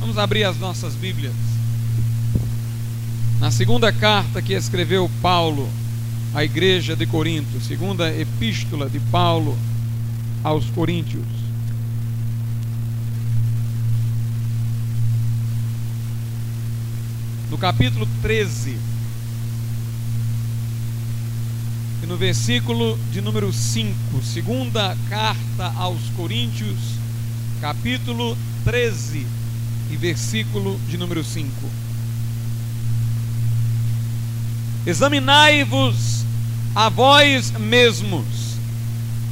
Vamos abrir as nossas Bíblias. Na segunda carta que escreveu Paulo à igreja de Corinto, segunda epístola de Paulo aos Coríntios. No capítulo 13, e no versículo de número 5, segunda carta aos Coríntios, capítulo 13 e versículo de número 5. Examinai-vos a vós mesmos,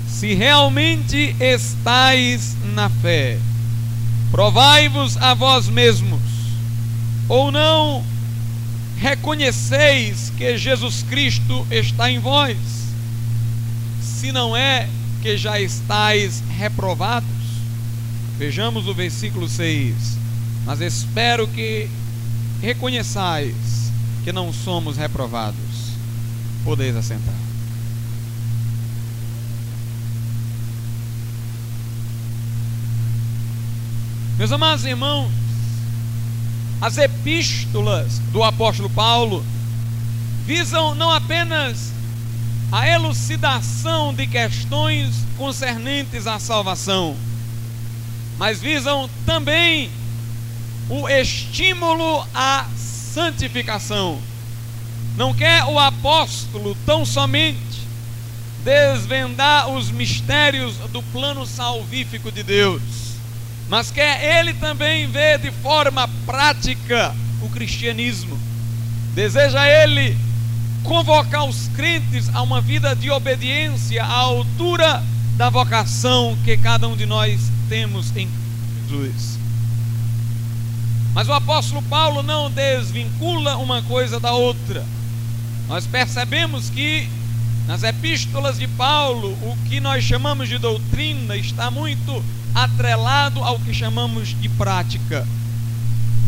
se realmente estáis na fé. Provai-vos a vós mesmos, ou não reconheceis que Jesus Cristo está em vós, se não é que já estáis reprovados. Vejamos o versículo 6. Mas espero que reconheçais que não somos reprovados. Podeis assentar. Meus amados irmãos, as epístolas do apóstolo Paulo visam não apenas a elucidação de questões concernentes à salvação, mas visam também o estímulo à santificação. Não quer o apóstolo tão somente desvendar os mistérios do plano salvífico de Deus, mas quer ele também ver de forma prática o cristianismo. Deseja ele convocar os crentes a uma vida de obediência à altura da vocação que cada um de nós temos em Jesus. Mas o apóstolo Paulo não desvincula uma coisa da outra. Nós percebemos que nas epístolas de Paulo, o que nós chamamos de doutrina está muito atrelado ao que chamamos de prática.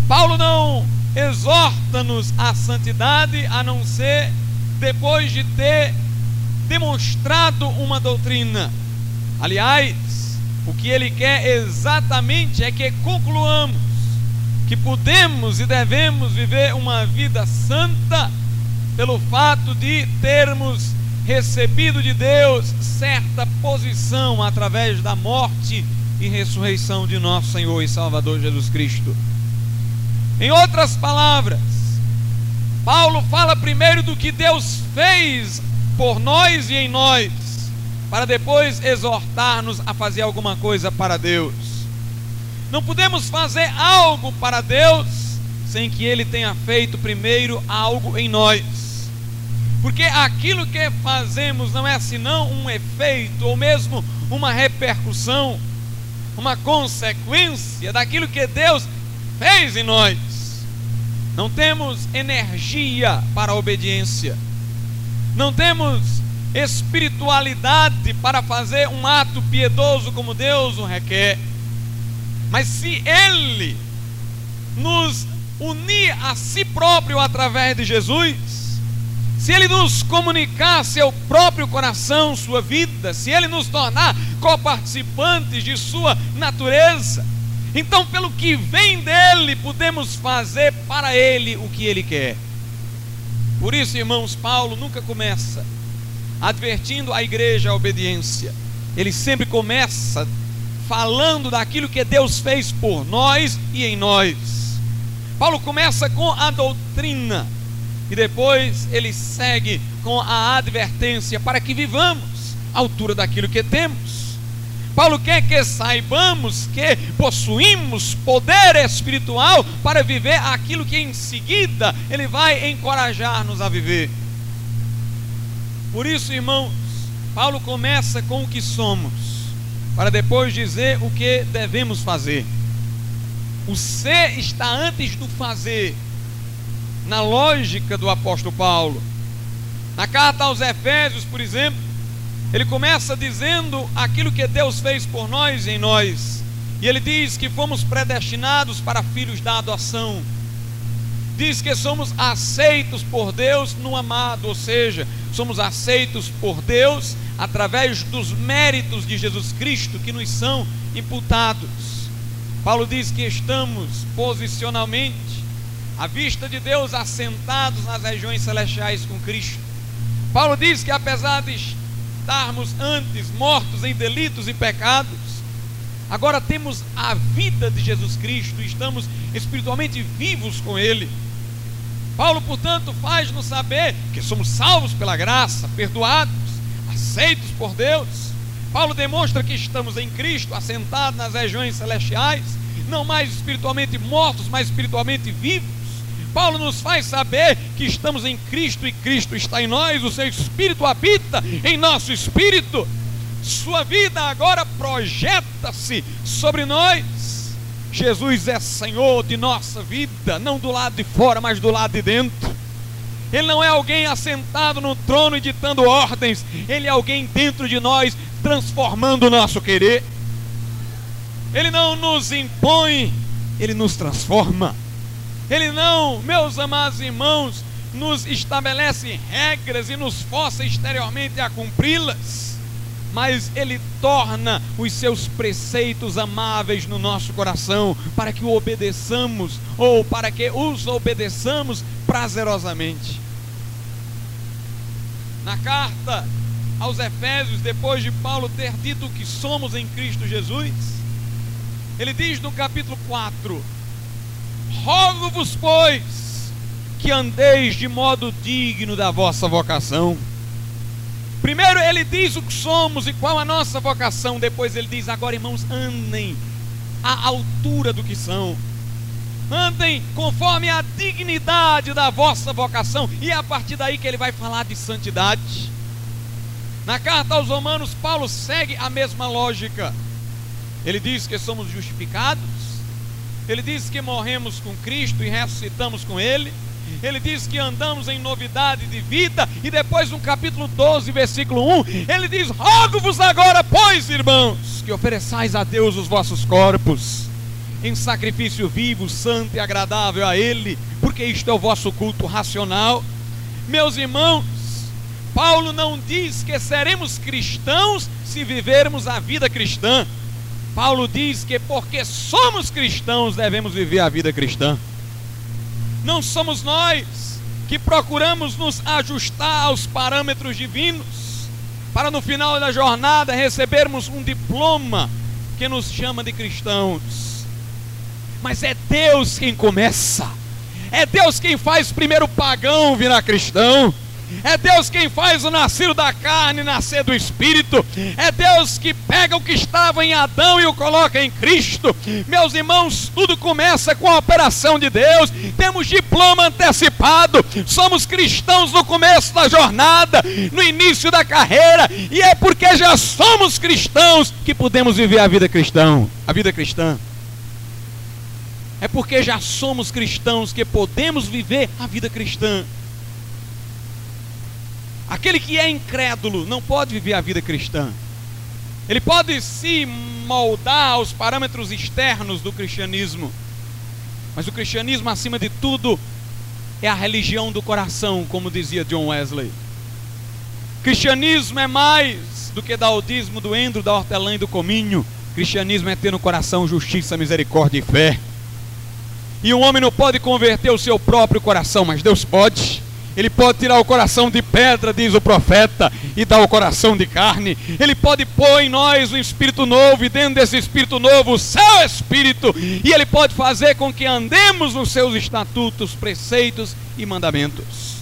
Paulo não exorta-nos à santidade a não ser depois de ter demonstrado uma doutrina. Aliás, o que ele quer exatamente é que concluamos que podemos e devemos viver uma vida santa pelo fato de termos recebido de Deus certa posição através da morte e ressurreição de nosso Senhor e Salvador Jesus Cristo. Em outras palavras, Paulo fala primeiro do que Deus fez por nós e em nós para depois exortar-nos a fazer alguma coisa para Deus. Não podemos fazer algo para Deus sem que Ele tenha feito primeiro algo em nós. Porque aquilo que fazemos não é senão um efeito ou mesmo uma repercussão, uma consequência daquilo que Deus fez em nós. Não temos energia para a obediência. Não temos espiritualidade para fazer um ato piedoso como Deus o requer. Mas se Ele nos unir a si próprio através de Jesus, se Ele nos comunicar seu próprio coração, sua vida, se Ele nos tornar coparticipantes de Sua natureza, então, pelo que vem dele, podemos fazer para Ele o que Ele quer. Por isso, irmãos, Paulo nunca começa advertindo a igreja a obediência. Ele sempre começa falando daquilo que Deus fez por nós e em nós. Paulo começa com a doutrina e depois ele segue com a advertência para que vivamos à altura daquilo que temos. Paulo quer que saibamos que possuímos poder espiritual para viver aquilo que em seguida ele vai encorajar-nos a viver. Por isso, irmãos, Paulo começa com o que somos, para depois dizer o que devemos fazer. O ser está antes do fazer, na lógica do apóstolo Paulo. Na carta aos Efésios, por exemplo, ele começa dizendo aquilo que Deus fez por nós e em nós. E ele diz que fomos predestinados para filhos da adoção. Diz que somos aceitos por Deus no amado, ou seja, somos aceitos por Deus através dos méritos de Jesus Cristo que nos são imputados. Paulo diz que estamos posicionalmente, à vista de Deus, assentados nas regiões celestiais com Cristo. Paulo diz que apesar de estarmos antes mortos em delitos e pecados, agora temos a vida de Jesus Cristo, estamos espiritualmente vivos com Ele. Paulo, portanto, faz-nos saber que somos salvos pela graça, perdoados, aceitos por Deus. Paulo demonstra que estamos em Cristo, assentados nas regiões celestiais, não mais espiritualmente mortos, mas espiritualmente vivos. Paulo nos faz saber que estamos em Cristo e Cristo está em nós, o seu espírito habita em nosso espírito. Sua vida agora projeta-se sobre nós. Jesus é Senhor de nossa vida, não do lado de fora, mas do lado de dentro. Ele não é alguém assentado no trono e ditando ordens, ele é alguém dentro de nós, transformando o nosso querer. Ele não nos impõe, ele nos transforma. Ele não, meus amados irmãos, nos estabelece regras e nos força exteriormente a cumpri-las, mas ele torna os seus preceitos amáveis no nosso coração, para que o obedeçamos ou para que os obedeçamos prazerosamente. Na carta aos Efésios, depois de Paulo ter dito que somos em Cristo Jesus, ele diz no capítulo 4: Rogo-vos, pois, que andeis de modo digno da vossa vocação. Primeiro ele diz o que somos e qual a nossa vocação. Depois ele diz: agora, irmãos, andem à altura do que são. Andem conforme a dignidade da vossa vocação. E é a partir daí que ele vai falar de santidade. Na carta aos Romanos, Paulo segue a mesma lógica. Ele diz que somos justificados ele diz que morremos com Cristo e ressuscitamos com Ele. Ele diz que andamos em novidade de vida. E depois, no capítulo 12, versículo 1, ele diz: Rogo-vos agora, pois, irmãos, que ofereçais a Deus os vossos corpos em sacrifício vivo, santo e agradável a Ele, porque isto é o vosso culto racional. Meus irmãos, Paulo não diz que seremos cristãos se vivermos a vida cristã. Paulo diz que porque somos cristãos devemos viver a vida cristã. Não somos nós que procuramos nos ajustar aos parâmetros divinos para no final da jornada recebermos um diploma que nos chama de cristãos. Mas é Deus quem começa. É Deus quem faz primeiro pagão virar cristão. É Deus quem faz o nascer da carne nascer do espírito. É Deus que pega o que estava em Adão e o coloca em Cristo. Meus irmãos, tudo começa com a operação de Deus. Temos diploma antecipado. Somos cristãos no começo da jornada, no início da carreira, e é porque já somos cristãos que podemos viver a vida cristã. A vida cristã. É porque já somos cristãos que podemos viver a vida cristã. Aquele que é incrédulo não pode viver a vida cristã. Ele pode se moldar aos parâmetros externos do cristianismo. Mas o cristianismo, acima de tudo, é a religião do coração, como dizia John Wesley. Cristianismo é mais do que daudismo do endro, da hortelã e do cominho. Cristianismo é ter no coração justiça, misericórdia e fé. E um homem não pode converter o seu próprio coração, mas Deus pode. Ele pode tirar o coração de pedra, diz o profeta, e dar o coração de carne. Ele pode pôr em nós um espírito novo, e dentro desse espírito novo, o seu espírito. E ele pode fazer com que andemos nos seus estatutos, preceitos e mandamentos.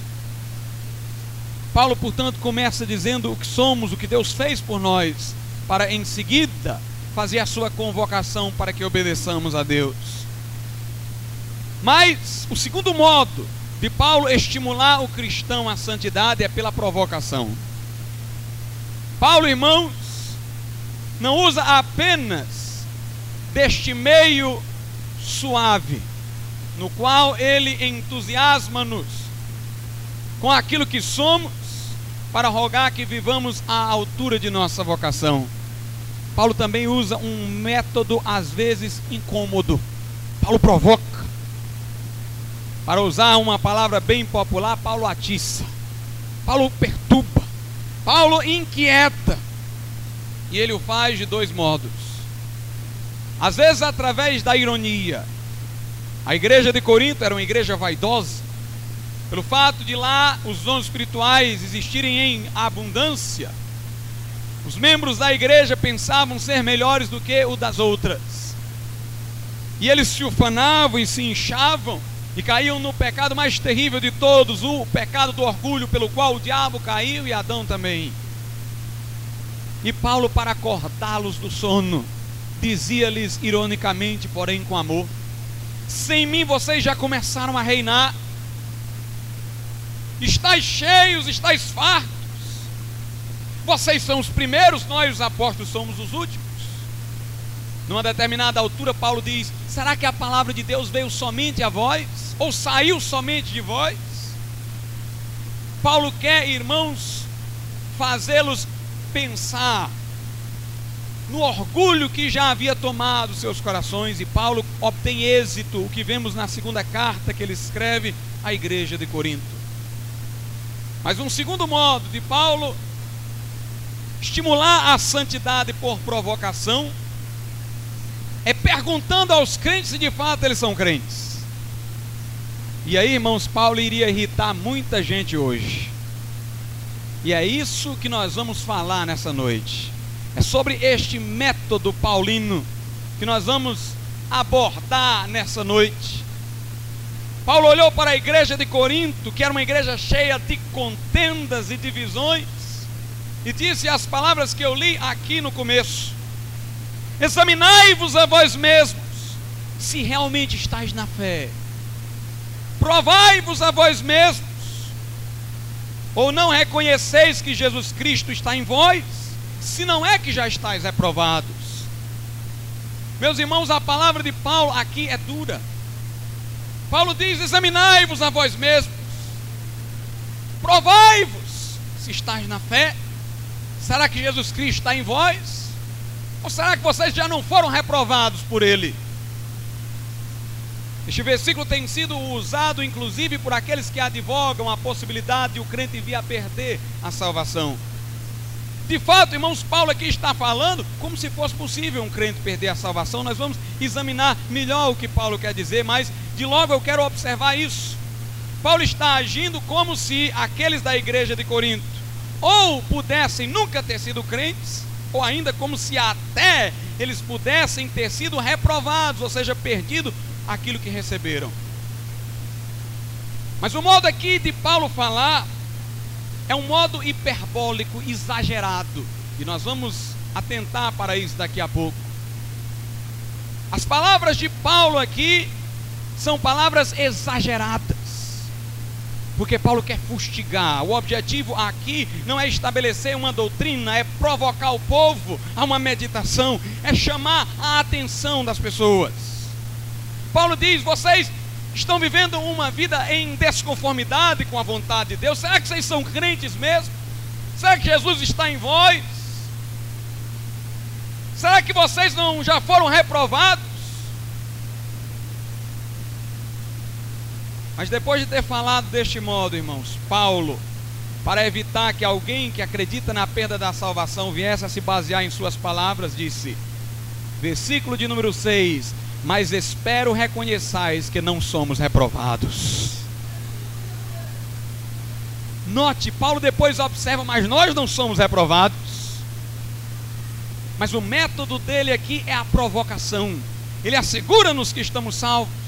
Paulo, portanto, começa dizendo o que somos, o que Deus fez por nós, para em seguida fazer a sua convocação para que obedeçamos a Deus. Mas o segundo modo de Paulo estimular o cristão à santidade é pela provocação. Paulo, irmãos, não usa apenas deste meio suave, no qual ele entusiasma-nos com aquilo que somos, para rogar que vivamos à altura de nossa vocação. Paulo também usa um método às vezes incômodo. Paulo provoca. Para usar uma palavra bem popular, Paulo atiça. Paulo perturba. Paulo inquieta. E ele o faz de dois modos. às vezes através da ironia. A igreja de Corinto era uma igreja vaidosa, pelo fato de lá os dons espirituais existirem em abundância. Os membros da igreja pensavam ser melhores do que o das outras. E eles se ufanavam e se inchavam e caíam no pecado mais terrível de todos, o pecado do orgulho, pelo qual o diabo caiu e Adão também. E Paulo, para acordá-los do sono, dizia-lhes ironicamente, porém com amor: Sem mim vocês já começaram a reinar, estáis cheios, estáis fartos, vocês são os primeiros, nós, os apóstolos, somos os últimos. Numa determinada altura, Paulo diz: Será que a palavra de Deus veio somente a vós? Ou saiu somente de vós? Paulo quer, irmãos, fazê-los pensar no orgulho que já havia tomado seus corações, e Paulo obtém êxito, o que vemos na segunda carta que ele escreve à igreja de Corinto. Mas um segundo modo de Paulo estimular a santidade por provocação é perguntando aos crentes se de fato eles são crentes. E aí, irmãos, Paulo iria irritar muita gente hoje. E é isso que nós vamos falar nessa noite. É sobre este método paulino que nós vamos abordar nessa noite. Paulo olhou para a igreja de Corinto, que era uma igreja cheia de contendas e divisões, e disse as palavras que eu li aqui no começo: Examinai-vos a vós mesmos, se realmente estáis na fé. Provai-vos a vós mesmos, ou não reconheceis que Jesus Cristo está em vós, se não é que já estáis reprovados. Meus irmãos, a palavra de Paulo aqui é dura. Paulo diz: examinai-vos a vós mesmos, provai-vos se estáis na fé. Será que Jesus Cristo está em vós? Ou será que vocês já não foram reprovados por ele? Este versículo tem sido usado inclusive por aqueles que advogam a possibilidade de o crente vir a perder a salvação. De fato, irmãos, Paulo aqui está falando como se fosse possível um crente perder a salvação. Nós vamos examinar melhor o que Paulo quer dizer, mas de logo eu quero observar isso. Paulo está agindo como se aqueles da igreja de Corinto ou pudessem nunca ter sido crentes, ou ainda como se até eles pudessem ter sido reprovados, ou seja, perdido aquilo que receberam. Mas o modo aqui de Paulo falar é um modo hiperbólico, exagerado, e nós vamos atentar para isso daqui a pouco. As palavras de Paulo aqui são palavras exageradas porque Paulo quer fustigar. O objetivo aqui não é estabelecer uma doutrina, é provocar o povo a uma meditação, é chamar a atenção das pessoas. Paulo diz: vocês estão vivendo uma vida em desconformidade com a vontade de Deus. Será que vocês são crentes mesmo? Será que Jesus está em vós? Será que vocês não já foram reprovados? Mas depois de ter falado deste modo, irmãos, Paulo, para evitar que alguém que acredita na perda da salvação viesse a se basear em suas palavras, disse, versículo de número 6: Mas espero reconheçais que não somos reprovados. Note, Paulo depois observa, mas nós não somos reprovados. Mas o método dele aqui é a provocação. Ele assegura-nos que estamos salvos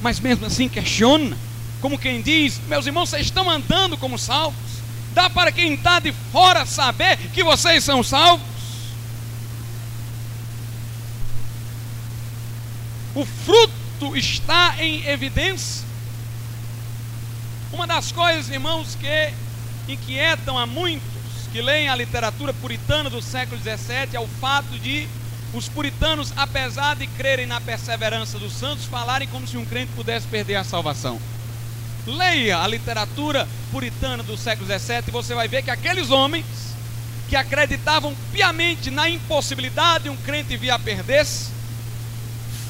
mas mesmo assim questiona, como quem diz: Meus irmãos, vocês estão andando como salvos? Dá para quem está de fora saber que vocês são salvos? O fruto está em evidência. Uma das coisas, irmãos, que inquietam a muitos que leem a literatura puritana do século XVII é o fato de os puritanos, apesar de crerem na perseverança dos santos, falarem como se um crente pudesse perder a salvação. Leia a literatura puritana do século XVII e você vai ver que aqueles homens que acreditavam piamente na impossibilidade de um crente vir a perder-se,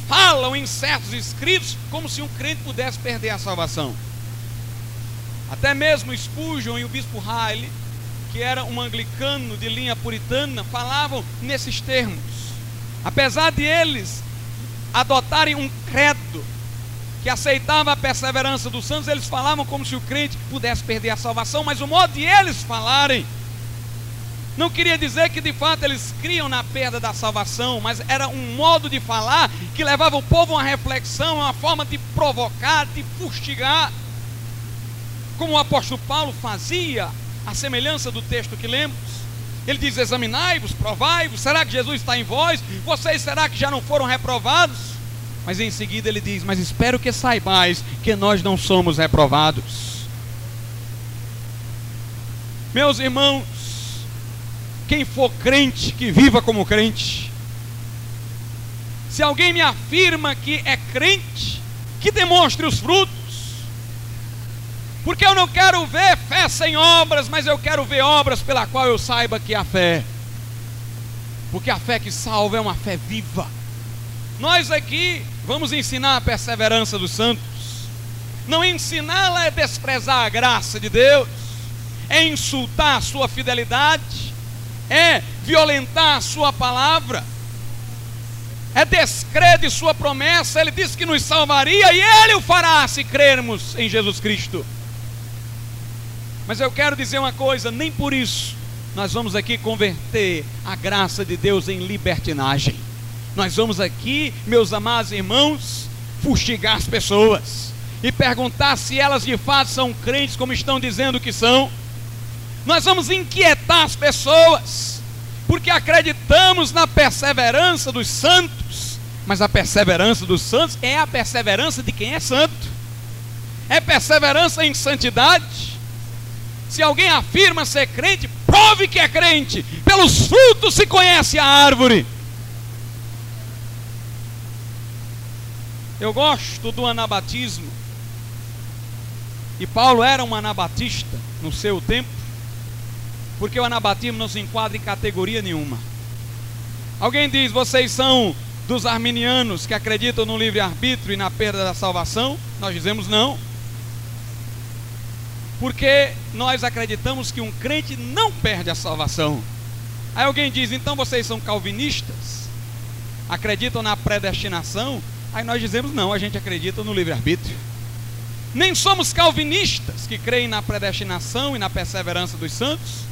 falam em certos escritos como se um crente pudesse perder a salvação. Até mesmo Spurgeon e o bispo Riley, que era um anglicano de linha puritana, falavam nesses termos. Apesar de eles adotarem um credo que aceitava a perseverança dos santos, eles falavam como se o crente pudesse perder a salvação, mas o modo de eles falarem não queria dizer que de fato eles criam na perda da salvação, mas era um modo de falar que levava o povo a uma reflexão, uma forma de provocar, de fustigar, como o apóstolo Paulo fazia, a semelhança do texto que lemos. Ele diz: Examinai-vos, provai-vos, será que Jesus está em vós? Vocês será que já não foram reprovados? Mas em seguida ele diz: Mas espero que saibais que nós não somos reprovados. Meus irmãos, quem for crente, que viva como crente. Se alguém me afirma que é crente, que demonstre os frutos. Porque eu não quero ver fé sem obras, mas eu quero ver obras pela qual eu saiba que há fé. Porque a fé que salva é uma fé viva. Nós aqui vamos ensinar a perseverança dos santos. Não ensiná-la é desprezar a graça de Deus, é insultar a sua fidelidade, é violentar a sua palavra, é descrer de sua promessa. Ele disse que nos salvaria e ele o fará se crermos em Jesus Cristo. Mas eu quero dizer uma coisa: nem por isso nós vamos aqui converter a graça de Deus em libertinagem. Nós vamos aqui, meus amados irmãos, fustigar as pessoas e perguntar se elas de fato são crentes, como estão dizendo que são. Nós vamos inquietar as pessoas, porque acreditamos na perseverança dos santos, mas a perseverança dos santos é a perseverança de quem é santo, é perseverança em santidade. Se alguém afirma ser crente, prove que é crente, pelos frutos se conhece a árvore. Eu gosto do anabatismo. E Paulo era um anabatista no seu tempo porque o anabatismo não se enquadra em categoria nenhuma. Alguém diz, vocês são dos arminianos que acreditam no livre-arbítrio e na perda da salvação? Nós dizemos não. Porque nós acreditamos que um crente não perde a salvação. Aí alguém diz, então vocês são calvinistas? Acreditam na predestinação? Aí nós dizemos, não, a gente acredita no livre-arbítrio. Nem somos calvinistas que creem na predestinação e na perseverança dos santos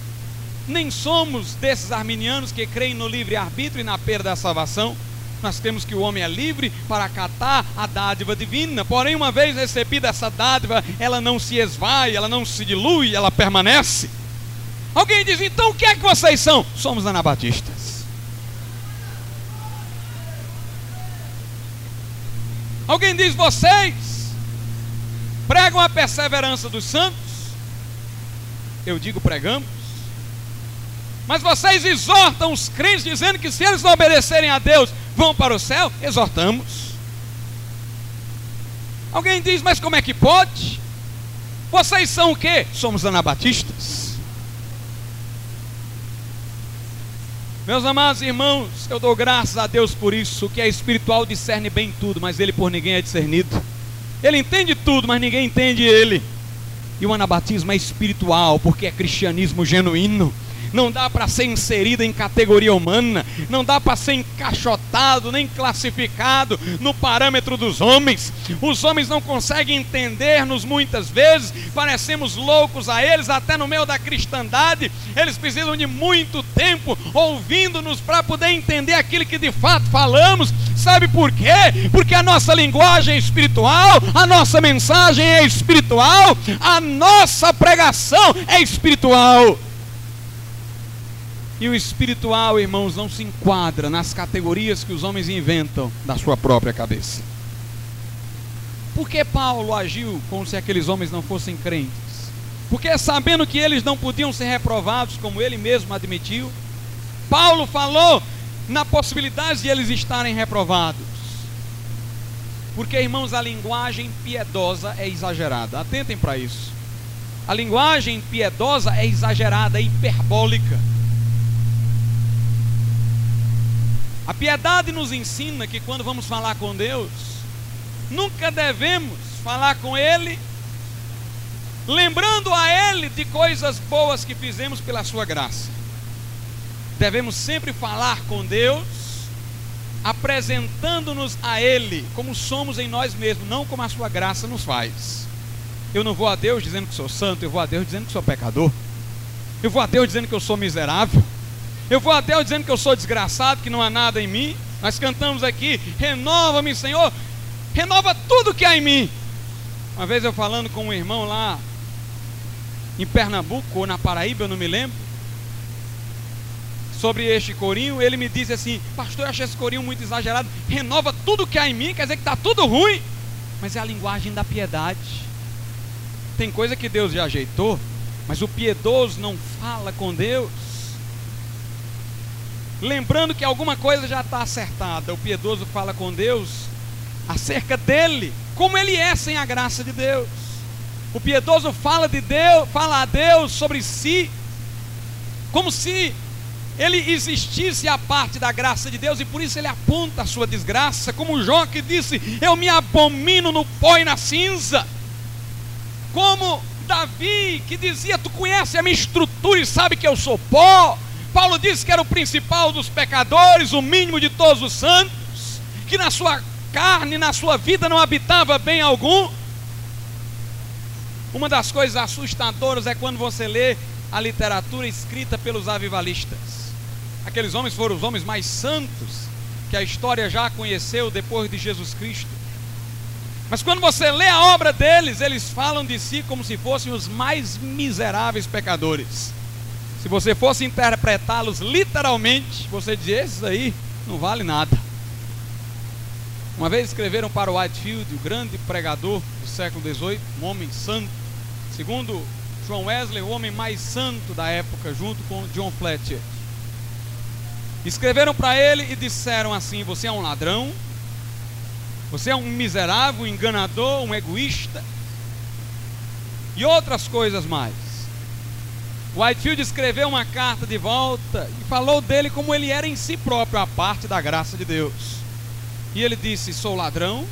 nem somos desses arminianos que creem no livre-arbítrio e na perda da salvação. Nós temos que o homem é livre para acatar a dádiva divina. Porém, uma vez recebida essa dádiva, ela não se esvai, ela não se dilui, ela permanece. Alguém diz, então o que é que vocês são? Somos anabatistas. Alguém diz, vocês pregam a perseverança dos santos? Eu digo, pregamos. Mas vocês exortam os crentes dizendo que se eles não obedecerem a Deus, vão para o céu? Exortamos. Alguém diz, mas como é que pode? Vocês são o quê? Somos anabatistas. Meus amados irmãos, eu dou graças a Deus por isso, que é espiritual discerne bem tudo, mas ele por ninguém é discernido. Ele entende tudo, mas ninguém entende ele. E o anabatismo é espiritual, porque é cristianismo genuíno não dá para ser inserido em categoria humana, não dá para ser encaixotado nem classificado no parâmetro dos homens. Os homens não conseguem entender-nos muitas vezes, parecemos loucos a eles, até no meio da cristandade. Eles precisam de muito tempo ouvindo-nos para poder entender aquilo que de fato falamos. Sabe por quê? Porque a nossa linguagem é espiritual, a nossa mensagem é espiritual, a nossa pregação é espiritual. E o espiritual, irmãos, não se enquadra nas categorias que os homens inventam da sua própria cabeça. Por que Paulo agiu como se aqueles homens não fossem crentes? Porque sabendo que eles não podiam ser reprovados, como ele mesmo admitiu, Paulo falou na possibilidade de eles estarem reprovados. Porque, irmãos, a linguagem piedosa é exagerada. Atentem para isso. A linguagem piedosa é exagerada, é hiperbólica. A piedade nos ensina que quando vamos falar com Deus, nunca devemos falar com Ele lembrando a Ele de coisas boas que fizemos pela Sua graça. Devemos sempre falar com Deus apresentando-nos a Ele como somos em nós mesmos, não como a Sua graça nos faz. Eu não vou a Deus dizendo que sou santo, eu vou a Deus dizendo que sou pecador. Eu vou a Deus dizendo que eu sou miserável. Eu vou a Deus dizendo que eu sou desgraçado, que não há nada em mim. Nós cantamos aqui: renova-me, Senhor, renova tudo que há em mim. Uma vez eu falando com um irmão lá em Pernambuco ou na Paraíba, eu não me lembro, sobre este corinho, ele me disse assim: Pastor, eu achei esse corinho muito exagerado. Renova tudo que há em mim, quer dizer que está tudo ruim. Mas é a linguagem da piedade. Tem coisa que Deus já ajeitou, mas o piedoso não fala com Deus. Lembrando que alguma coisa já está acertada, o piedoso fala com Deus acerca dele, como ele é sem a graça de Deus. O piedoso fala de Deus, fala a Deus sobre si, como se ele existisse a parte da graça de Deus e por isso ele aponta a sua desgraça, como Jó que disse: Eu me abomino no pó e na cinza. Como Davi que dizia: Tu conhece a minha estrutura e sabe que eu sou pó. Paulo disse que era o principal dos pecadores, o mínimo de todos os santos, que na sua carne, na sua vida não habitava bem algum. Uma das coisas assustadoras é quando você lê a literatura escrita pelos avivalistas. Aqueles homens foram os homens mais santos que a história já conheceu depois de Jesus Cristo. Mas quando você lê a obra deles, eles falam de si como se fossem os mais miseráveis pecadores. Se você fosse interpretá-los literalmente, você dizia: esses aí não vale nada. Uma vez escreveram para Whitefield, o grande pregador do século XVIII, um homem santo. Segundo João Wesley, o homem mais santo da época, junto com John Fletcher. Escreveram para ele e disseram assim: Você é um ladrão, você é um miserável, um enganador, um egoísta, e outras coisas mais. Whitefield escreveu uma carta de volta e falou dele como ele era em si próprio, a parte da graça de Deus. E ele disse: Sou ladrão,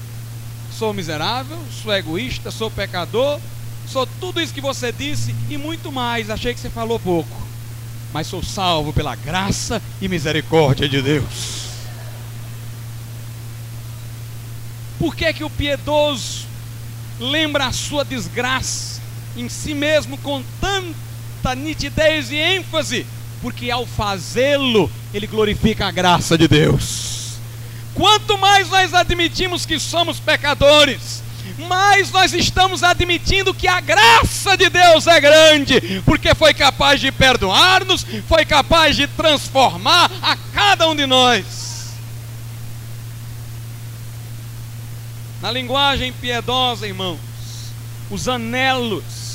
sou miserável, sou egoísta, sou pecador, sou tudo isso que você disse e muito mais. Achei que você falou pouco mas sou salvo pela graça e misericórdia de Deus. Por que que o piedoso lembra a sua desgraça em si mesmo com tanta nitidez e ênfase? Porque ao fazê-lo, ele glorifica a graça de Deus. Quanto mais nós admitimos que somos pecadores, mais nós estamos admitindo que a graça de Deus é grande, porque foi capaz de perdoar-nos, foi capaz de transformar a cada um de nós. Na linguagem piedosa, irmãos, os anelos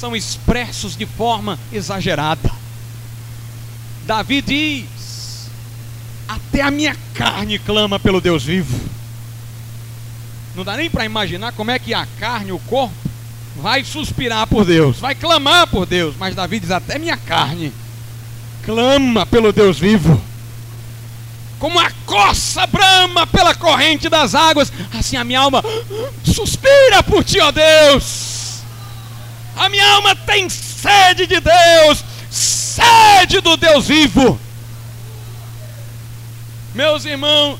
são expressos de forma exagerada. Davi diz: Até a minha carne clama pelo Deus vivo. Não dá nem para imaginar como é que a carne, o corpo, vai suspirar por Deus, vai clamar por Deus. Mas Davi diz: até minha carne clama pelo Deus vivo. Como a coça brama pela corrente das águas, assim a minha alma suspira por ti, ó Deus. A minha alma tem sede de Deus, sede do Deus vivo. Meus irmãos,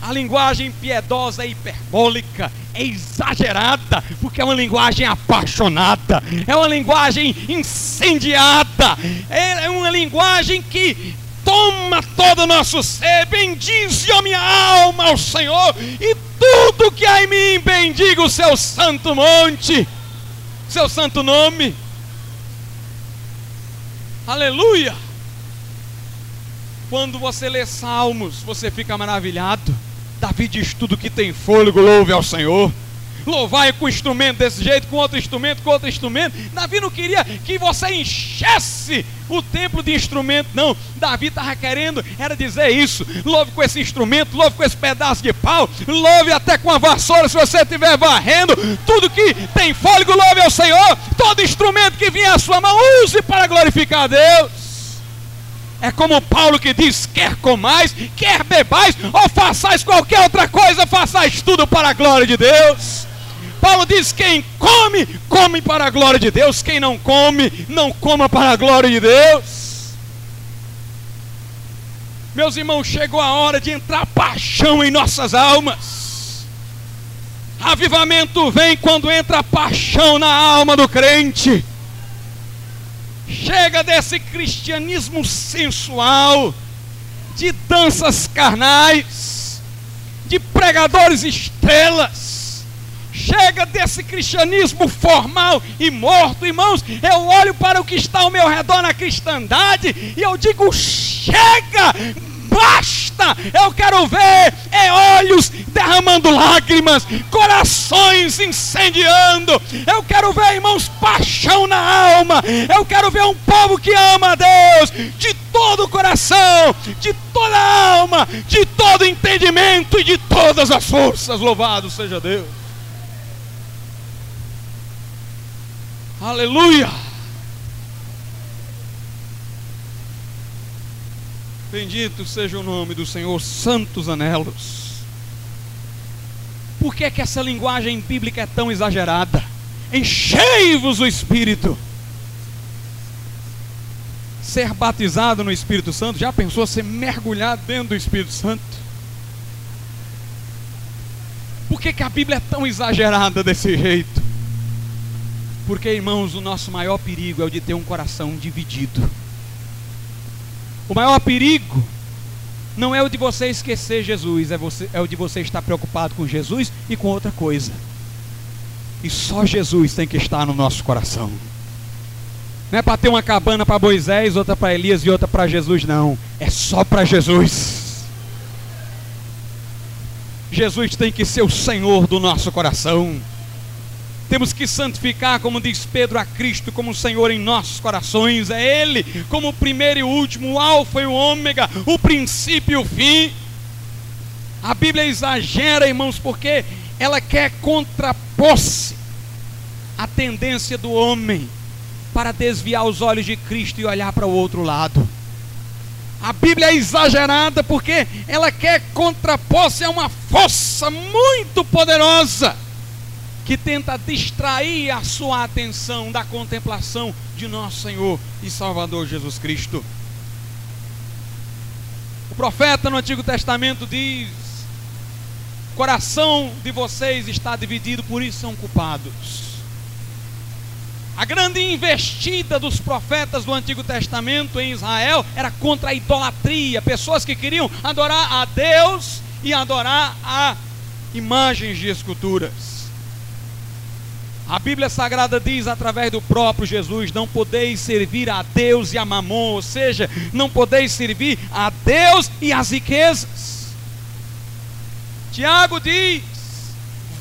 a linguagem piedosa é hiperbólica, é exagerada, porque é uma linguagem apaixonada, é uma linguagem incendiada, é uma linguagem que toma todo o nosso ser. Bendize a minha alma ao Senhor, e tudo que há em mim, bendiga o seu santo monte, seu santo nome. Aleluia! Quando você lê Salmos, você fica maravilhado Davi diz: tudo que tem fôlego, louve ao Senhor. Louvai com instrumento desse jeito, com outro instrumento, com outro instrumento. Davi não queria que você enchesse o templo de instrumento, não. Davi estava querendo, era dizer isso. Louve com esse instrumento, louve com esse pedaço de pau, louve até com a vassoura se você estiver varrendo. Tudo que tem fôlego, louve ao Senhor. Todo instrumento que vier à sua mão, use para glorificar a Deus. É como Paulo que diz: quer comais, quer bebais, ou façais qualquer outra coisa, façais tudo para a glória de Deus. Paulo diz: quem come, come para a glória de Deus, quem não come, não coma para a glória de Deus. Meus irmãos, chegou a hora de entrar paixão em nossas almas. Avivamento vem quando entra paixão na alma do crente. Chega desse cristianismo sensual, de danças carnais, de pregadores estrelas. Chega desse cristianismo formal e morto, irmãos. Eu olho para o que está ao meu redor na cristandade e eu digo: chega, basta. Eu quero ver é olhos derramando lágrimas, corações incendiando. Eu quero ver, irmãos, paixão na alma. Eu quero ver um povo que ama a Deus de todo o coração, de toda a alma, de todo entendimento e de todas as forças. Louvado seja Deus. Aleluia. Bendito seja o nome do Senhor, santos anelos. Por que, é que essa linguagem bíblica é tão exagerada? Enchei-vos o Espírito. Ser batizado no Espírito Santo, já pensou ser mergulhado dentro do Espírito Santo? Por que, que a Bíblia é tão exagerada desse jeito? Porque, irmãos, o nosso maior perigo é o de ter um coração dividido. O maior perigo não é o de você esquecer Jesus, é, você, é o de você estar preocupado com Jesus e com outra coisa. E só Jesus tem que estar no nosso coração. Não é para ter uma cabana para Moisés, outra para Elias e outra para Jesus, não. É só para Jesus. Jesus tem que ser o Senhor do nosso coração. Temos que santificar, como diz Pedro, a Cristo como Senhor em nossos corações. É Ele como o primeiro e o último, o Alfa e o Ômega, o princípio e o fim. A Bíblia exagera, irmãos, porque ela quer contrapor-se à tendência do homem para desviar os olhos de Cristo e olhar para o outro lado. A Bíblia é exagerada porque ela quer contrapor-se a uma força muito poderosa que tenta distrair a sua atenção da contemplação de nosso Senhor e Salvador Jesus Cristo. O profeta no Antigo Testamento diz: o coração de vocês está dividido, por isso são culpados. A grande investida dos profetas do Antigo Testamento em Israel era contra a idolatria, pessoas que queriam adorar a Deus e adorar a imagens de esculturas. A Bíblia Sagrada diz através do próprio Jesus: não podeis servir a Deus e a mamon, ou seja, não podeis servir a Deus e as riquezas. Tiago diz: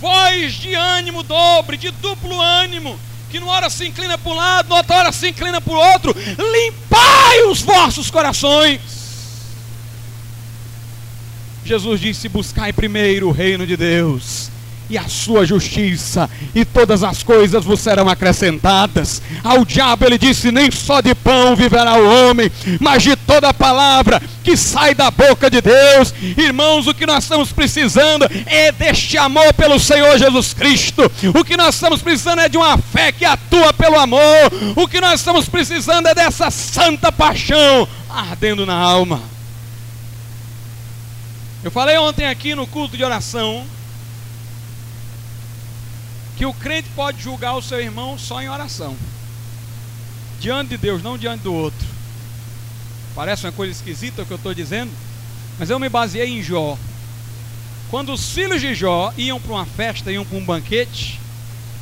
voz de ânimo dobre, de duplo ânimo, que numa hora se inclina para um lado, noutra hora se inclina para o outro, limpai os vossos corações. Jesus disse: buscai primeiro o reino de Deus e a sua justiça, e todas as coisas vos serão acrescentadas. Ao diabo ele disse: Nem só de pão viverá o homem, mas de toda palavra que sai da boca de Deus. Irmãos, o que nós estamos precisando é deste amor pelo Senhor Jesus Cristo. O que nós estamos precisando é de uma fé que atua pelo amor. O que nós estamos precisando é dessa santa paixão ardendo na alma. Eu falei ontem aqui no culto de oração que o crente pode julgar o seu irmão só em oração. Diante de Deus, não diante do outro. Parece uma coisa esquisita o que eu estou dizendo, mas eu me baseei em Jó. Quando os filhos de Jó iam para uma festa, iam para um banquete,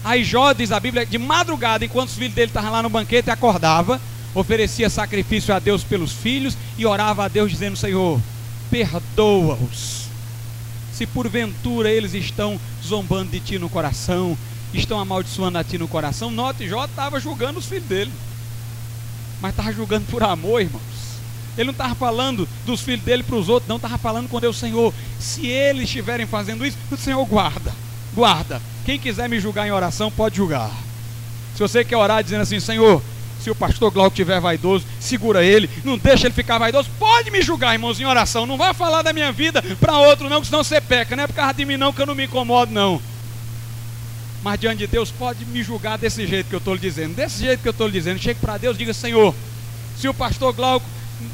aí Jó, diz a Bíblia, de madrugada, enquanto os filhos dele estavam lá no banquete, acordava, oferecia sacrifício a Deus pelos filhos e orava a Deus dizendo: Senhor, perdoa-os. Se porventura eles estão zombando de ti no coração, estão amaldiçoando a ti no coração. Note, Jó estava julgando os filhos dele, mas estava julgando por amor, irmãos. Ele não estava falando dos filhos dele para os outros, não, estava falando com Deus, Senhor. Se eles estiverem fazendo isso, o Senhor guarda, guarda. Quem quiser me julgar em oração, pode julgar. Se você quer orar dizendo assim, Senhor, se o pastor Glauco tiver vaidoso, segura ele, não deixa ele ficar vaidoso. Pode me julgar, irmãos, em oração. Não vai falar da minha vida para outro, não, que senão você peca. Não é por causa de mim, não, que eu não me incomodo, não. Mas diante de Deus, pode me julgar desse jeito que eu estou lhe dizendo. Desse jeito que eu estou lhe dizendo. Chegue para Deus diga: Senhor, se o pastor Glauco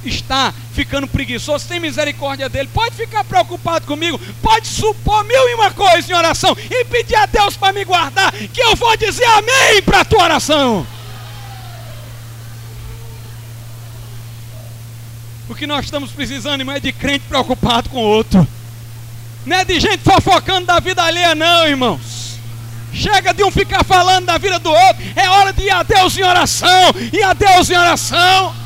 está ficando preguiçoso, tem misericórdia dele, pode ficar preocupado comigo, pode supor mil e uma coisa em oração e pedir a Deus para me guardar, que eu vou dizer amém para a tua oração. O que nós estamos precisando, irmão, é de crente preocupado com o outro. Não é de gente fofocando da vida alheia, não, irmãos. Chega de um ficar falando da vida do outro. É hora de ir a Deus em oração. Ir a Deus em oração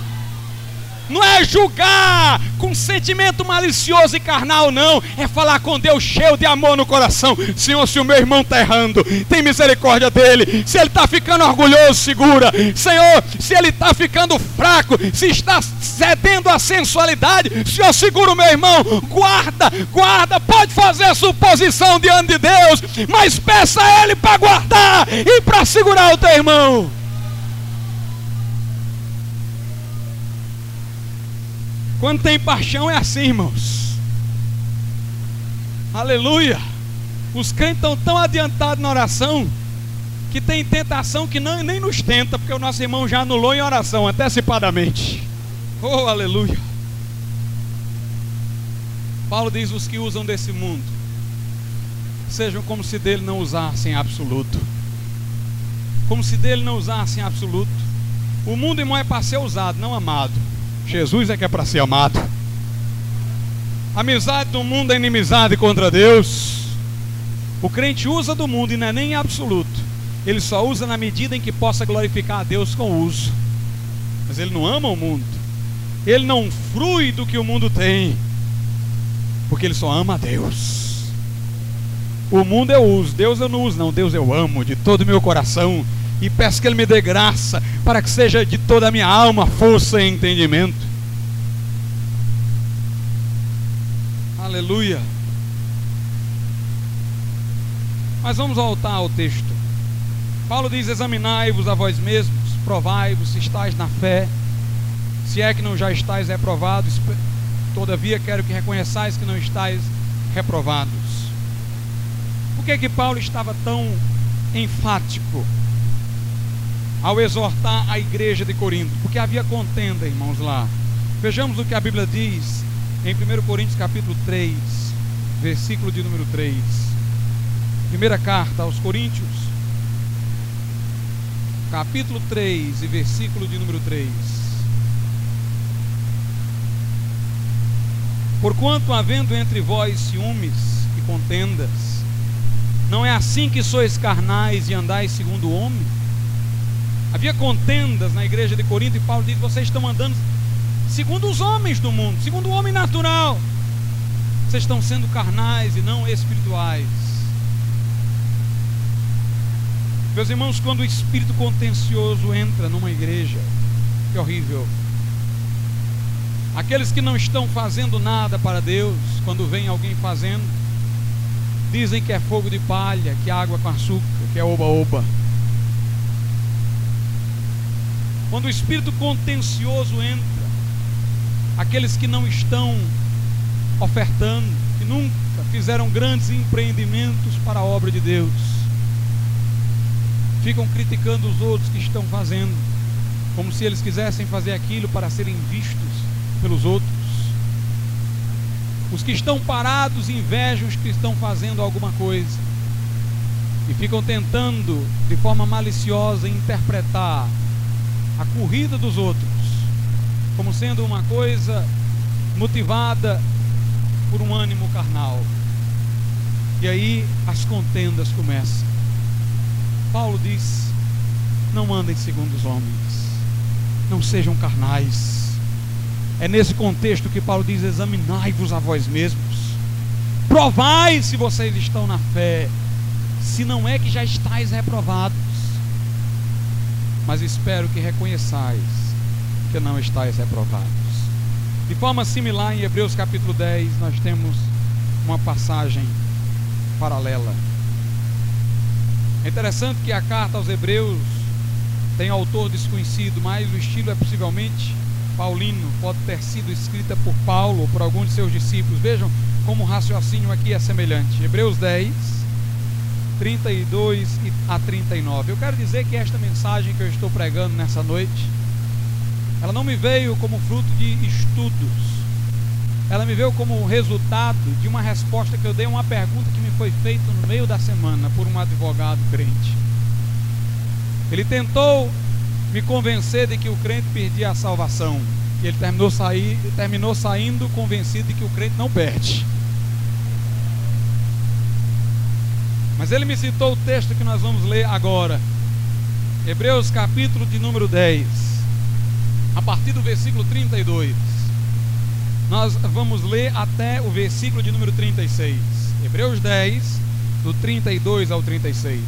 não é julgar com sentimento malicioso e carnal, não. É falar com Deus cheio de amor no coração. Senhor, se o meu irmão está errando, tem misericórdia dele. Se ele está ficando orgulhoso, segura. Senhor, se ele está ficando fraco, se está cedendo à sensualidade, Senhor, segura o meu irmão. Guarda, guarda. Pode fazer suposição diante de Deus, mas peça a ele para guardar e para segurar o teu irmão. Quando tem paixão é assim, irmãos. Aleluia. Os crentes estão tão adiantados na oração que tem tentação que não, nem nos tenta, porque o nosso irmão já anulou em oração antecipadamente. Oh, aleluia. Paulo diz: os que usam desse mundo sejam como se dele não usassem absoluto. Como se dele não usassem absoluto. O mundo, irmão, é para ser usado, não amado. Jesus é que é para ser amado. Amizade do mundo é inimizade contra Deus. O crente usa do mundo e não é nem absoluto. Ele só usa na medida em que possa glorificar a Deus com o uso. Mas ele não ama o mundo. Ele não frui do que o mundo tem. Porque ele só ama a Deus. O mundo eu uso, Deus eu não uso, não. Deus eu amo de todo o meu coração e peço que Ele me dê graça para que seja de toda a minha alma força e entendimento. Aleluia. Mas vamos voltar ao texto. Paulo diz: Examinai-vos a vós mesmos, provai-vos se estáis na fé, se é que não já estáis reprovados, todavia quero que reconheçais que não estáis reprovados. Por que que Paulo estava tão enfático ao exortar a igreja de Corinto, porque havia contenda, irmãos, lá. Vejamos o que a Bíblia diz em 1 Coríntios capítulo 3, versículo de número 3. Primeira carta aos Coríntios, capítulo 3 e versículo de número 3. Porquanto havendo entre vós ciúmes e contendas, não é assim que sois carnais e andais segundo o homem? Havia contendas na igreja de Corinto e Paulo diz: vocês estão andando segundo os homens do mundo, segundo o homem natural. Vocês estão sendo carnais e não espirituais. Meus irmãos, quando o espírito contencioso entra numa igreja, que horrível. Aqueles que não estão fazendo nada para Deus, quando vem alguém fazendo, dizem que é fogo de palha, que é água com açúcar, que é oba-oba. Quando o espírito contencioso entra, aqueles que não estão ofertando, que nunca fizeram grandes empreendimentos para a obra de Deus, ficam criticando os outros que estão fazendo, como se eles quisessem fazer aquilo para serem vistos pelos outros. Os que estão parados invejam os que estão fazendo alguma coisa e ficam tentando, de forma maliciosa, interpretar a corrida dos outros como sendo uma coisa motivada por um ânimo carnal. E aí as contendas começam. Paulo diz: não andem segundo os homens, não sejam carnais. É nesse contexto que Paulo diz: examinai-vos a vós mesmos, provai se vocês estão na fé, se não é que já estáis reprovados mas espero que reconheçais que não estáis reprovados. De forma similar, em Hebreus capítulo 10, nós temos uma passagem paralela. É interessante que a carta aos Hebreus tem autor desconhecido, mas o estilo é possivelmente paulino, pode ter sido escrita por Paulo ou por algum de seus discípulos. Vejam como o raciocínio aqui é semelhante. Hebreus 10, 32 a 39. Eu quero dizer que esta mensagem que eu estou pregando nessa noite ela não me veio como fruto de estudos. Ela me veio como resultado de uma resposta que eu dei a uma pergunta que me foi feita no meio da semana por um advogado crente. Ele tentou me convencer de que o crente perdia a salvação. E ele terminou, sair, terminou saindo convencido de que o crente não perde. Mas ele me citou o texto que nós vamos ler agora. Hebreus capítulo de número 10. A partir do versículo 32. Nós vamos ler até o versículo de número 36. Hebreus 10, do 32 ao 36.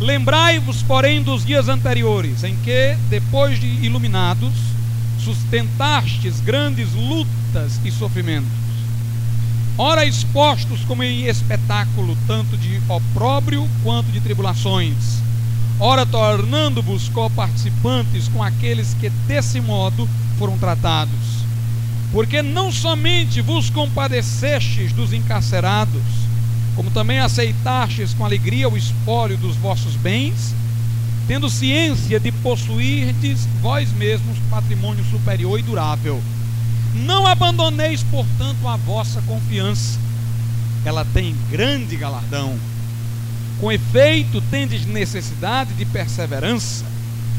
Lembrai-vos, porém, dos dias anteriores, em que, depois de iluminados, sustentastes grandes lutas e sofrimentos. Ora expostos como em espetáculo, tanto de opróbrio quanto de tribulações. Ora tornando-vos coparticipantes com aqueles que desse modo foram tratados porque não somente vos compadecestes dos encarcerados, como também aceitastes com alegria o espólio dos vossos bens, tendo ciência de possuirdes vós mesmos patrimônio superior e durável. Não abandoneis, portanto, a vossa confiança, ela tem grande galardão. Com efeito, tendes necessidade de perseverança,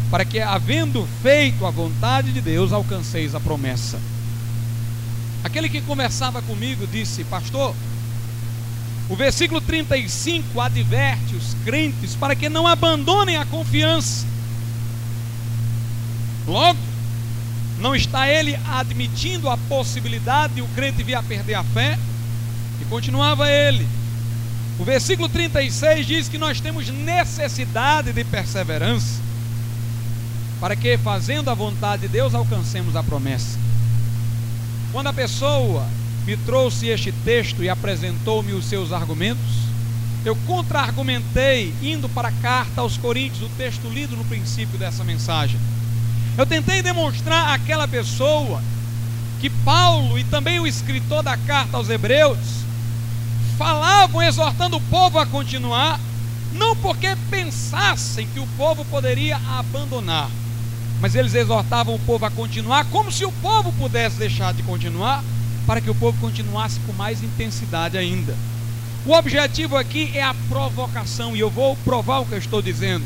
para que, havendo feito a vontade de Deus, alcanceis a promessa. Aquele que conversava comigo disse: Pastor, o versículo 35 adverte os crentes para que não abandonem a confiança. Logo, não está ele admitindo a possibilidade de o crente vir a perder a fé? E continuava ele. O versículo 36 diz que nós temos necessidade de perseverança, para que, fazendo a vontade de Deus, alcancemos a promessa. Quando a pessoa me trouxe este texto e apresentou-me os seus argumentos, eu contra-argumentei indo para a carta aos Coríntios, o texto lido no princípio dessa mensagem. Eu tentei demonstrar àquela pessoa que Paulo e também o escritor da carta aos Hebreus falavam exortando o povo a continuar, não porque pensassem que o povo poderia abandonar, mas eles exortavam o povo a continuar, como se o povo pudesse deixar de continuar, para que o povo continuasse com mais intensidade ainda. O objetivo aqui é a provocação, e eu vou provar o que eu estou dizendo.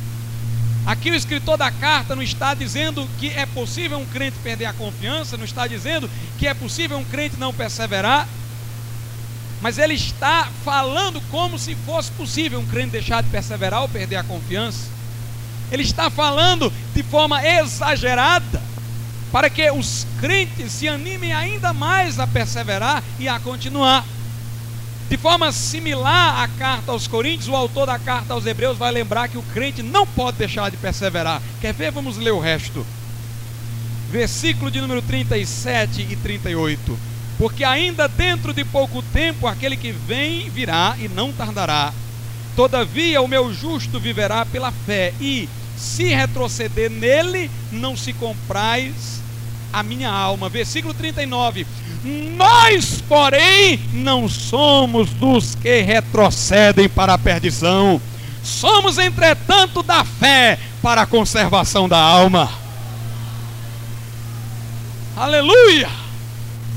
Aqui o escritor da carta não está dizendo que é possível um crente perder a confiança, não está dizendo que é possível um crente não perseverar, mas ele está falando como se fosse possível um crente deixar de perseverar ou perder a confiança. Ele está falando de forma exagerada para que os crentes se animem ainda mais a perseverar e a continuar. De forma similar à carta aos Coríntios, o autor da carta aos Hebreus vai lembrar que o crente não pode deixar de perseverar. Quer ver? Vamos ler o resto. Versículo de número 37 e 38. Porque ainda dentro de pouco tempo aquele que vem virá e não tardará. Todavia o meu justo viverá pela fé, e se retroceder nele, não se comprais a minha alma. Versículo 39. Nós, porém, não somos dos que retrocedem para a perdição. Somos, entretanto, da fé para a conservação da alma. Aleluia!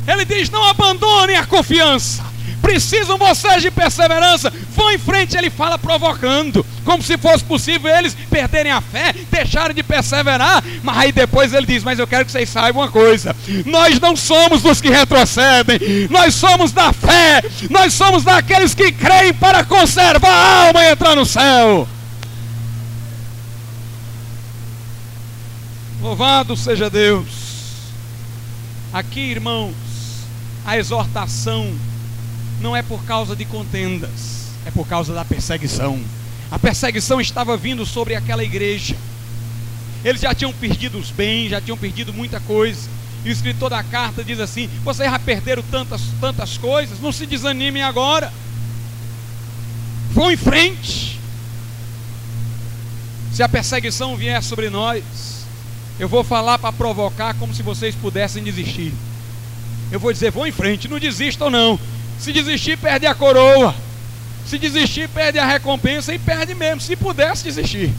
Ele diz: não abandonem a confiança. Precisam vocês de perseverança. Vão em frente, ele fala provocando como se fosse possível eles perderem a fé, deixarem de perseverar. Mas aí depois ele diz: Mas eu quero que vocês saibam uma coisa: nós não somos dos que retrocedem, nós somos da fé, nós somos daqueles que creem para conservar a alma e entrar no céu. Louvado seja Deus. Aqui, irmãos, a exortação não é por causa de contendas, é por causa da perseguição. A perseguição estava vindo sobre aquela igreja. Eles já tinham perdido os bens, já tinham perdido muita coisa. E o escritor da carta diz assim: Vocês já perderam tantas, tantas coisas, não se desanimem agora. Vão em frente. Se a perseguição vier sobre nós, eu vou falar para provocar como se vocês pudessem desistir. Eu vou dizer: vão em frente, não desistam não. Se desistir, perde a coroa. Se desistir, perde a recompensa e perde mesmo, se pudesse desistir.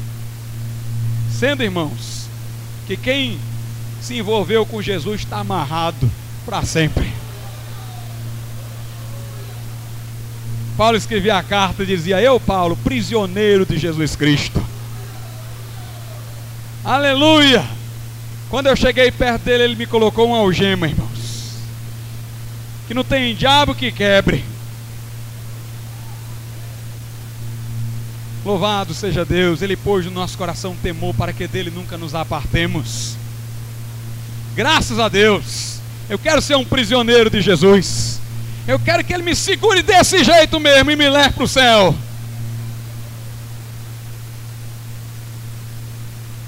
Sendo, irmãos, que quem se envolveu com Jesus está amarrado para sempre. Paulo escrevia a carta e dizia: Eu, Paulo, prisioneiro de Jesus Cristo. Aleluia! Quando eu cheguei perto dele, ele me colocou uma algema, irmãos. Que não tem diabo que quebre. Louvado seja Deus, Ele pôs no nosso coração temor para que dele nunca nos apartemos. Graças a Deus, eu quero ser um prisioneiro de Jesus. Eu quero que Ele me segure desse jeito mesmo e me leve para o céu.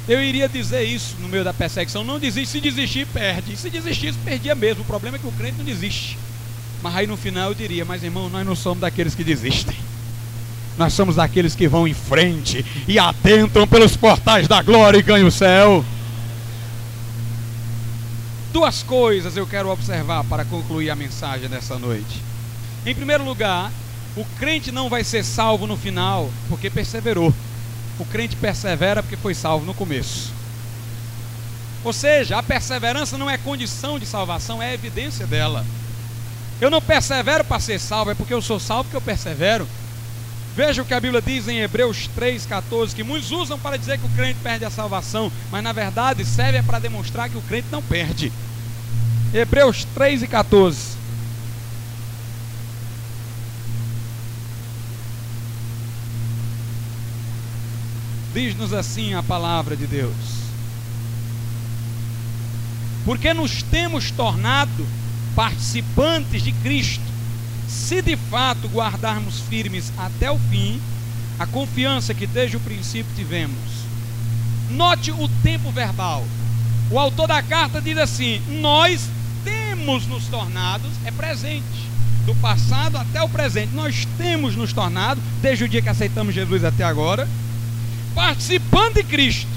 Eu iria dizer isso no meio da perseguição. Não desiste, se desistir, perde. Se desistisse, perdia mesmo. O problema é que o crente não desiste. Mas aí no final eu diria, mas irmão, nós não somos daqueles que desistem. Nós somos daqueles que vão em frente e atentam pelos portais da glória e ganham o céu. Duas coisas eu quero observar para concluir a mensagem dessa noite. Em primeiro lugar, o crente não vai ser salvo no final porque perseverou. O crente persevera porque foi salvo no começo. Ou seja, a perseverança não é condição de salvação, é evidência dela. Eu não persevero para ser salvo, é porque eu sou salvo que eu persevero. Veja o que a Bíblia diz em Hebreus 3,14, que muitos usam para dizer que o crente perde a salvação, mas na verdade serve para demonstrar que o crente não perde. Hebreus 3 e 14. Diz-nos assim a palavra de Deus. Porque nos temos tornado participantes de Cristo se de fato guardarmos firmes até o fim a confiança que desde o princípio tivemos. Note o tempo verbal. O autor da carta diz assim: Nós temos nos tornado, é presente, do passado até o presente, nós temos nos tornado, desde o dia que aceitamos Jesus até agora, participando de Cristo.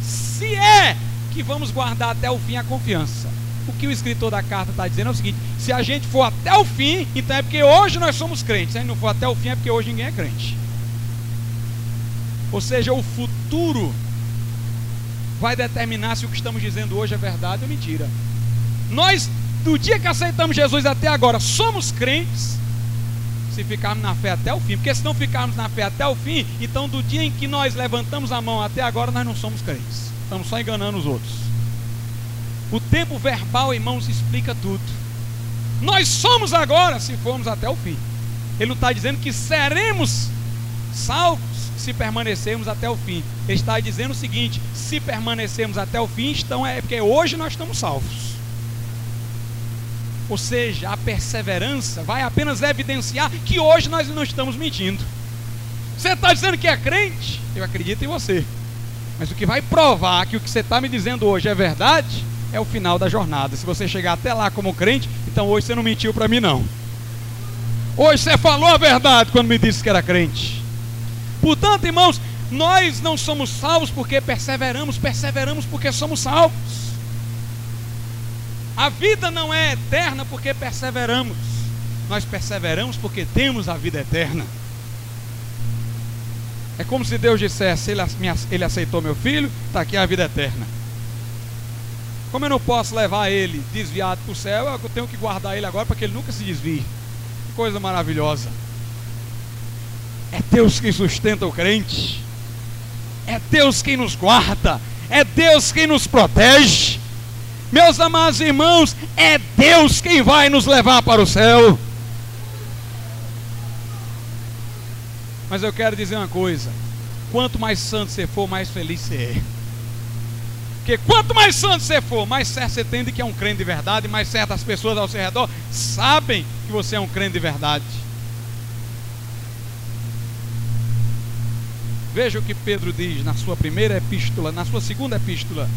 Se é que vamos guardar até o fim a confiança o que o escritor da carta está dizendo é o seguinte: se a gente for até o fim, então é porque hoje nós somos crentes. Se a gente não for até o fim, é porque hoje ninguém é crente. Ou seja, o futuro vai determinar se o que estamos dizendo hoje é verdade ou mentira. Nós, do dia que aceitamos Jesus até agora, somos crentes se ficarmos na fé até o fim. Porque se não ficarmos na fé até o fim, então do dia em que nós levantamos a mão até agora, nós não somos crentes. Estamos só enganando os outros. O tempo verbal, irmãos, explica tudo. Nós somos agora se formos até o fim. Ele não está dizendo que seremos salvos se permanecermos até o fim. Ele está dizendo o seguinte: se permanecermos até o fim, então é porque hoje nós estamos salvos. Ou seja, a perseverança vai apenas evidenciar que hoje nós não estamos mentindo. Você está dizendo que é crente? Eu acredito em você. Mas o que vai provar que o que você está me dizendo hoje é verdade é o final da jornada. Se você chegar até lá como crente, então hoje você não mentiu para mim, não. Hoje você falou a verdade quando me disse que era crente. Portanto, irmãos, nós não somos salvos porque perseveramos, perseveramos porque somos salvos. A vida não é eterna porque perseveramos. Nós perseveramos porque temos a vida eterna. É como se Deus dissesse: Ele, aceitou meu filho, está aqui a vida eterna. Como eu não posso levar ele desviado para o céu, eu tenho que guardar ele agora para que ele nunca se desvie. Que coisa maravilhosa. É Deus quem sustenta o crente. É Deus quem nos guarda. É Deus quem nos protege. Meus amados irmãos, é Deus quem vai nos levar para o céu. Mas eu quero dizer uma coisa: quanto mais santo você for, mais feliz você é. Porque quanto mais santo você for, mais certo você tem de que é um crente de verdade, mais certo as pessoas ao seu redor sabem que você é um crente de verdade. Veja o que Pedro diz na sua primeira epístola, na sua segunda epístola.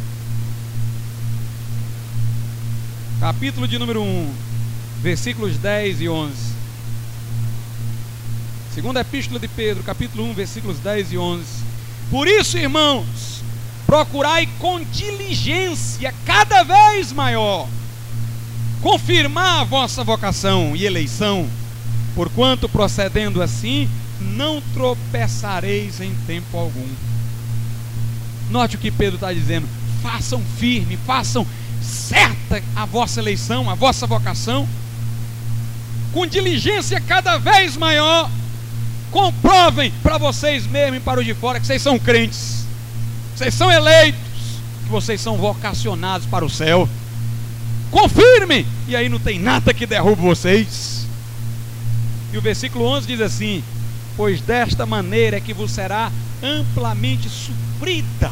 Capítulo de número 1, versículos 10 e 11. Segunda epístola de Pedro, capítulo 1, versículos 10 e 11. Por isso, irmãos, procurai com diligência cada vez maior confirmar a vossa vocação e eleição, porquanto procedendo assim não tropeçareis em tempo algum. Note o que Pedro está dizendo: façam firme, façam certa a vossa eleição, a vossa vocação, com diligência cada vez maior, comprovem para vocês mesmos e para os de fora que vocês são crentes, vocês são eleitos, que vocês são vocacionados para o céu. Confirmem, e aí não tem nada que derrube vocês. E o versículo 11 diz assim: Pois desta maneira é que vos será amplamente suprida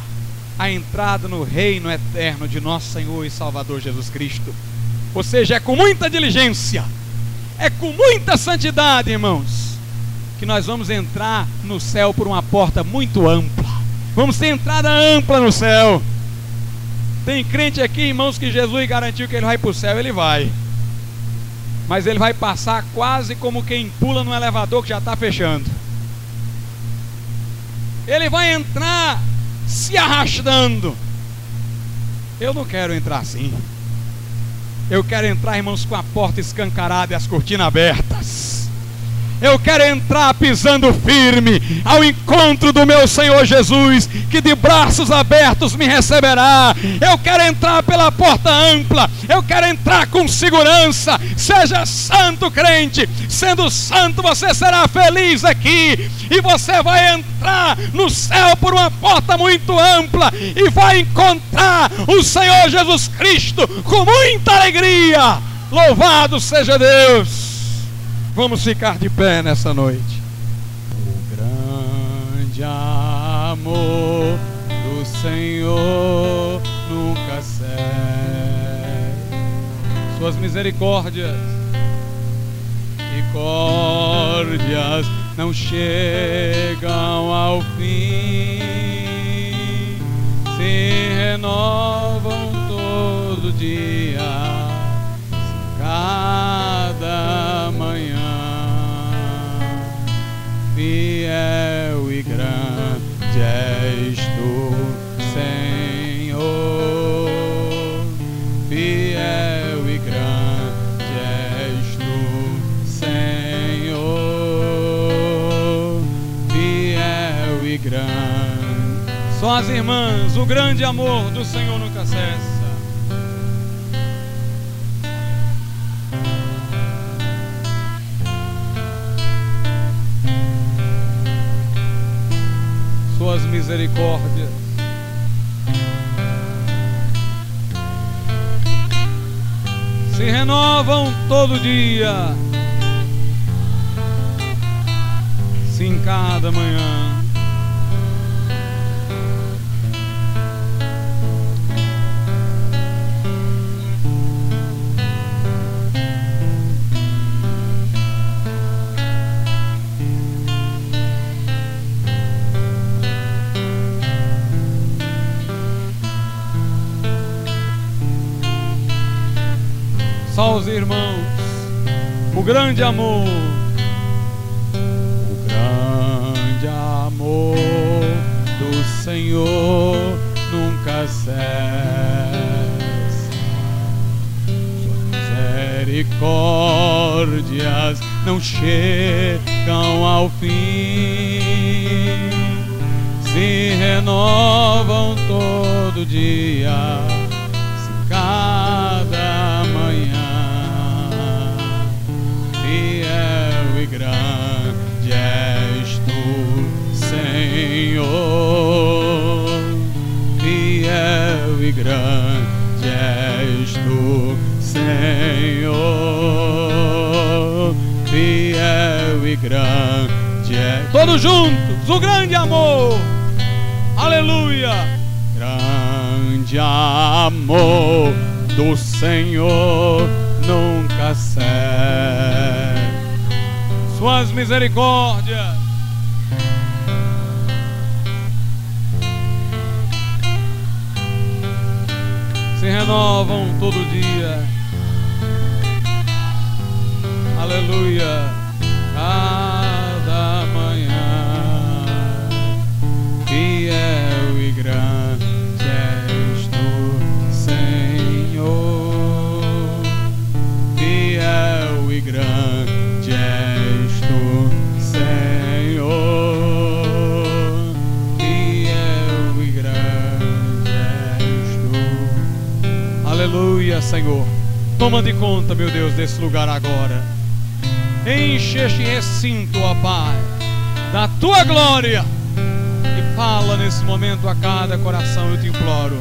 a entrada no reino eterno de nosso Senhor e Salvador Jesus Cristo. Ou seja, é com muita diligência, é com muita santidade, irmãos, que nós vamos entrar no céu por uma porta muito ampla. Vamos ter entrada ampla no céu. Tem crente aqui, irmãos, que Jesus garantiu que ele vai para o céu, ele vai. Mas ele vai passar quase como quem pula no elevador que já está fechando. Ele vai entrar se arrastando. Eu não quero entrar assim. Eu quero entrar, irmãos, com a porta escancarada e as cortinas abertas. Eu quero entrar pisando firme ao encontro do meu Senhor Jesus, que de braços abertos me receberá. Eu quero entrar pela porta ampla. Eu quero entrar com segurança. Seja santo, crente. Sendo santo, você será feliz aqui. E você vai entrar no céu por uma porta muito ampla e vai encontrar o Senhor Jesus Cristo com muita alegria. Louvado seja Deus. Vamos ficar de pé nessa noite. O grande amor do Senhor nunca cessa. Suas misericórdias, misericórdias não chegam ao fim, se renovam todo dia, cada fiel e grande és tu, Senhor. Fiel e grande és tu, Senhor. Fiel e grande. Só as irmãs, o grande amor do Senhor nunca cessa. Suas misericórdias. Se renovam todo dia, sim, cada manhã. Só os irmãos, o grande amor, o grande amor do Senhor nunca cessa. Suas misericórdias não chegam ao fim, se renovam todo dia, Senhor. Fiel e grande és tu, Senhor. Fiel e grande és. Todos juntos, o grande amor. Aleluia. Grande amor do Senhor nunca cessa. Suas misericórdias. Se renovam todo dia. Aleluia. Senhor. Toma de conta, meu Deus, desse lugar agora. Enche este recinto, ó Pai, da tua glória. E fala nesse momento a cada coração, eu te imploro.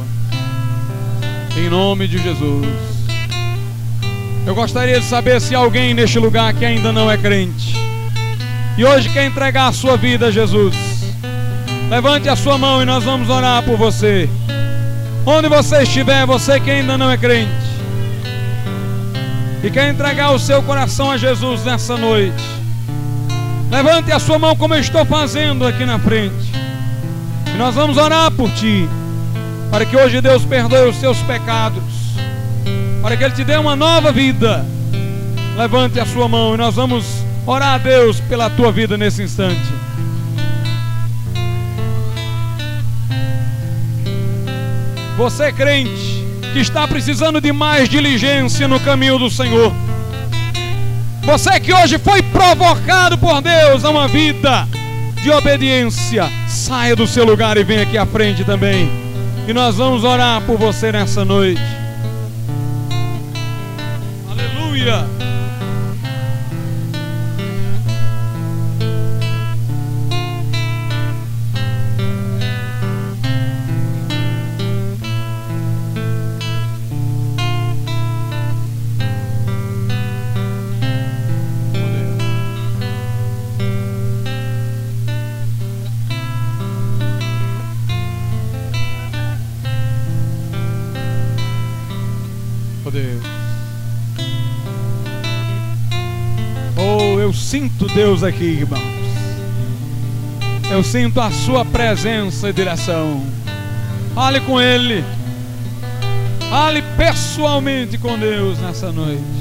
Em nome de Jesus. Eu gostaria de saber se alguém neste lugar que ainda não é crente e hoje quer entregar a sua vida a Jesus. Levante a sua mão e nós vamos orar por você. Onde você estiver, você que ainda não é crente e quer entregar o seu coração a Jesus nessa noite, levante a sua mão como eu estou fazendo aqui na frente. E nós vamos orar por ti, para que hoje Deus perdoe os seus pecados, para que Ele te dê uma nova vida. Levante a sua mão e nós vamos orar a Deus pela tua vida nesse instante. Você crente que está precisando de mais diligência no caminho do Senhor. Você que hoje foi provocado por Deus a uma vida de obediência, saia do seu lugar e venha aqui à frente também. E nós vamos orar por você nessa noite. Aleluia. Deus aqui, irmãos. Eu sinto a sua presença e direção. Fale com Ele. Fale pessoalmente com Deus nessa noite.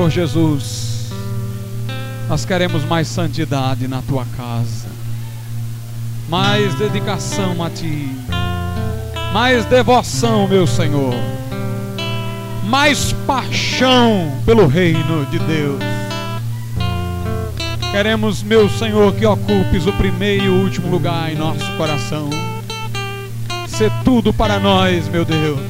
Senhor Jesus, nós queremos mais santidade na tua casa, mais dedicação a ti, mais devoção, meu Senhor, mais paixão pelo reino de Deus. Queremos, meu Senhor, que ocupes o primeiro e o último lugar em nosso coração. Ser tudo para nós, meu Deus.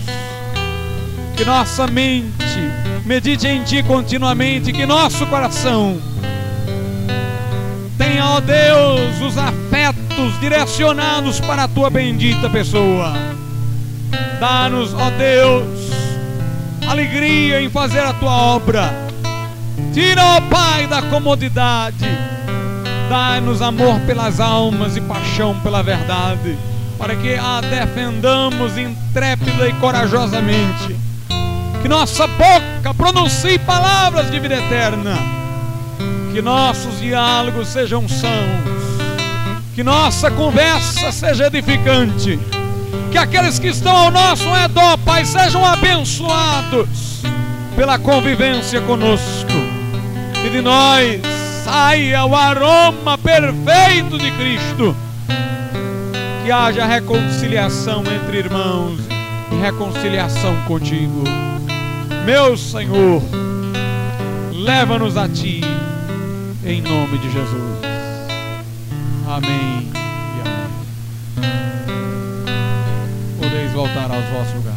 Que nossa mente medite em Ti continuamente, que nosso coração tenha, ó Deus, os afetos direcionados para a Tua bendita pessoa. Dá-nos, ó Deus, alegria em fazer a Tua obra. Tira, ó Pai, da comodidade. Dá-nos amor pelas almas e paixão pela verdade, para que a defendamos intrépida e corajosamente que nossa boca pronuncie palavras de vida eterna, que nossos diálogos sejam sãos, que nossa conversa seja edificante, que aqueles que estão ao nosso redor, Pai, sejam abençoados pela convivência conosco, e de nós saia o aroma perfeito de Cristo, que haja reconciliação entre irmãos e reconciliação contigo. Meu Senhor, leva-nos a Ti, em nome de Jesus. Amém e amém. Podeis voltar aos vossos lugares.